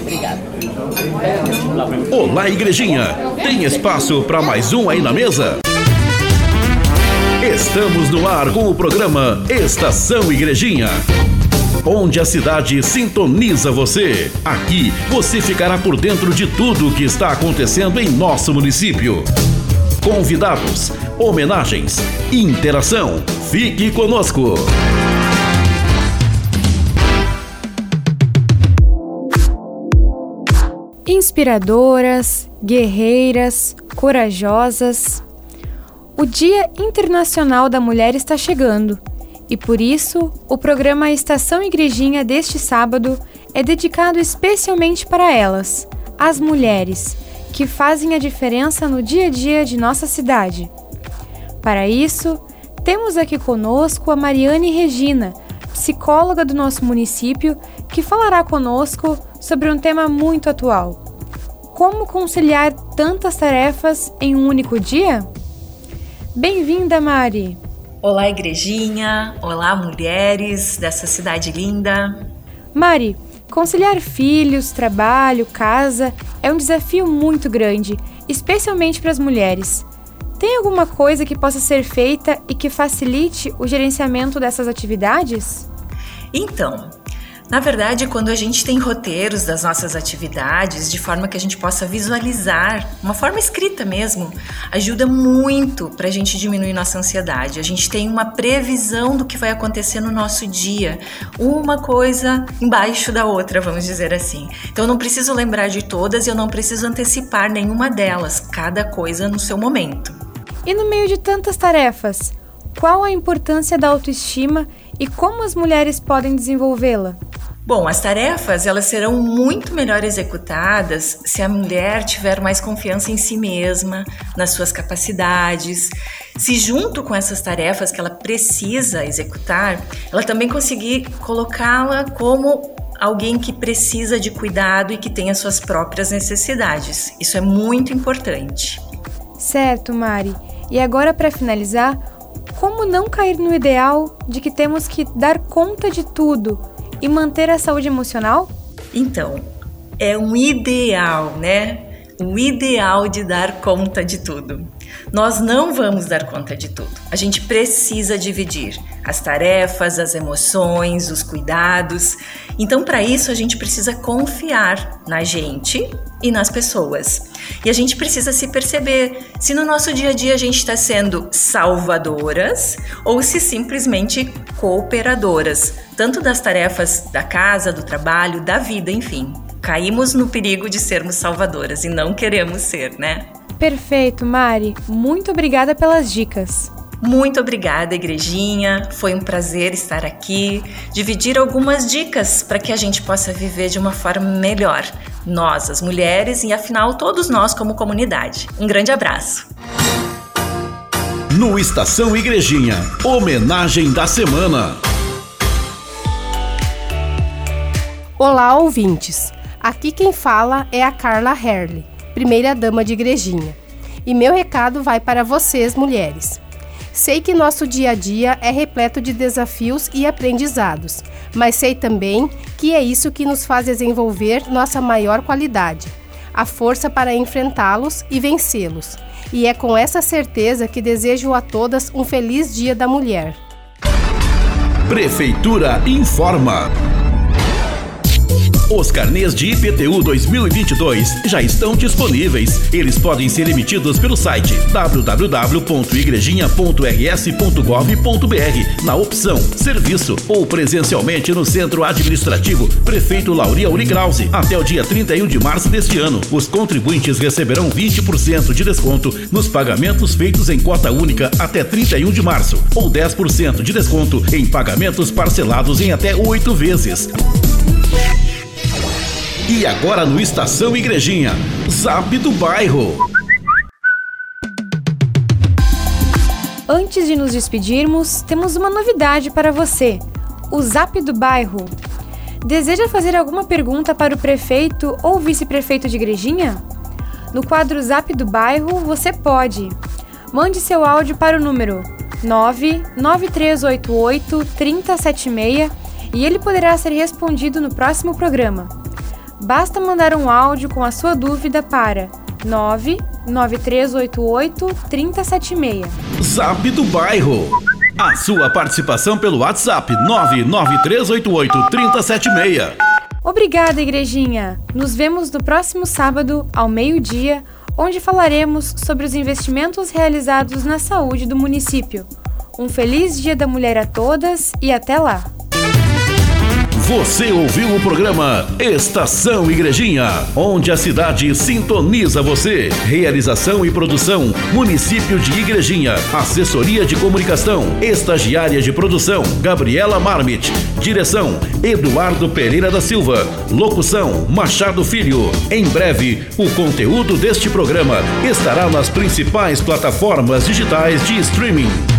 Obrigada. Olá, igrejinha. Tem espaço para mais um aí na mesa? Estamos no ar com o programa Estação Igrejinha. Onde a cidade sintoniza você. Aqui você ficará por dentro de tudo o que está acontecendo em nosso município. Convidados, homenagens, interação. Fique conosco. Inspiradoras, guerreiras, corajosas. O Dia Internacional da Mulher está chegando e por isso o programa Estação Igrejinha deste sábado é dedicado especialmente para elas, as mulheres, que fazem a diferença no dia a dia de nossa cidade. Para isso, temos aqui conosco a Mariane Regina, psicóloga do nosso município, que falará conosco sobre um tema muito atual: como conciliar tantas tarefas em um único dia? Bem-vinda, Mari! Olá, igrejinha! Olá, mulheres dessa cidade linda! Mari, conciliar filhos, trabalho, casa é um desafio muito grande, especialmente para as mulheres. Tem alguma coisa que possa ser feita e que facilite o gerenciamento dessas atividades? Então, na verdade, quando a gente tem roteiros das nossas atividades, de forma que a gente possa visualizar, uma forma escrita mesmo, ajuda muito para a gente diminuir nossa ansiedade. A gente tem uma previsão do que vai acontecer no nosso dia, uma coisa embaixo da outra, vamos dizer assim. Então, eu não preciso lembrar de todas e eu não preciso antecipar nenhuma delas, cada coisa no seu momento. E no meio de tantas tarefas, qual a importância da autoestima e como as mulheres podem desenvolvê-la? Bom, as tarefas elas serão muito melhor executadas se a mulher tiver mais confiança em si mesma, nas suas capacidades, se junto com essas tarefas que ela precisa executar, ela também conseguir colocá-la como alguém que precisa de cuidado e que tem as suas próprias necessidades. Isso é muito importante. Certo, Mari. E agora para finalizar, como não cair no ideal de que temos que dar conta de tudo? e manter a saúde emocional? Então, é um ideal, né? O ideal de dar conta de tudo. Nós não vamos dar conta de tudo. A gente precisa dividir as tarefas, as emoções, os cuidados. Então, para isso, a gente precisa confiar na gente e nas pessoas. E a gente precisa se perceber se no nosso dia a dia a gente está sendo salvadoras ou se simplesmente cooperadoras, tanto das tarefas da casa, do trabalho, da vida, enfim. Caímos no perigo de sermos salvadoras e não queremos ser, né? Perfeito, Mari. Muito obrigada pelas dicas. Muito obrigada, igrejinha. Foi um prazer estar aqui, dividir algumas dicas para que a gente possa viver de uma forma melhor. Nós, as mulheres, e afinal todos nós como comunidade. Um grande abraço. No Estação Igrejinha, homenagem da semana. Olá, ouvintes. Aqui quem fala é a Carla Herle, primeira dama de Igrejinha. E meu recado vai para vocês, mulheres. Sei que nosso dia a dia é repleto de desafios e aprendizados, mas sei também que é isso que nos faz desenvolver nossa maior qualidade, a força para enfrentá-los e vencê-los. E é com essa certeza que desejo a todas um feliz Dia da Mulher. Prefeitura informa. Os carnês de IPTU 2022 já estão disponíveis. Eles podem ser emitidos pelo site www.igrejinha.rs.gov.br na opção Serviço ou presencialmente no Centro Administrativo Prefeito Lauria Unigrause até o dia 31 de março deste ano. Os contribuintes receberão 20% de desconto nos pagamentos feitos em cota única até 31 de março ou 10% de desconto em pagamentos parcelados em até oito vezes. E agora no Estação Igrejinha, Zap do Bairro. Antes de nos despedirmos, temos uma novidade para você: o Zap do Bairro. Deseja fazer alguma pergunta para o prefeito ou vice-prefeito de Igrejinha? No quadro Zap do Bairro, você pode. Mande seu áudio para o número 99388 3076 e ele poderá ser respondido no próximo programa. Basta mandar um áudio com a sua dúvida para 99388 3076. Zap do Bairro. A sua participação pelo WhatsApp 99388 3076. Obrigada, igrejinha! Nos vemos no próximo sábado, ao meio-dia, onde falaremos sobre os investimentos realizados na saúde do município. Um feliz Dia da Mulher a todas e até lá! Você ouviu o programa Estação Igrejinha, onde a cidade sintoniza você. Realização e produção: Município de Igrejinha. Assessoria de Comunicação, Estagiária de Produção: Gabriela Marmit. Direção: Eduardo Pereira da Silva. Locução: Machado Filho. Em breve, o conteúdo deste programa estará nas principais plataformas digitais de streaming.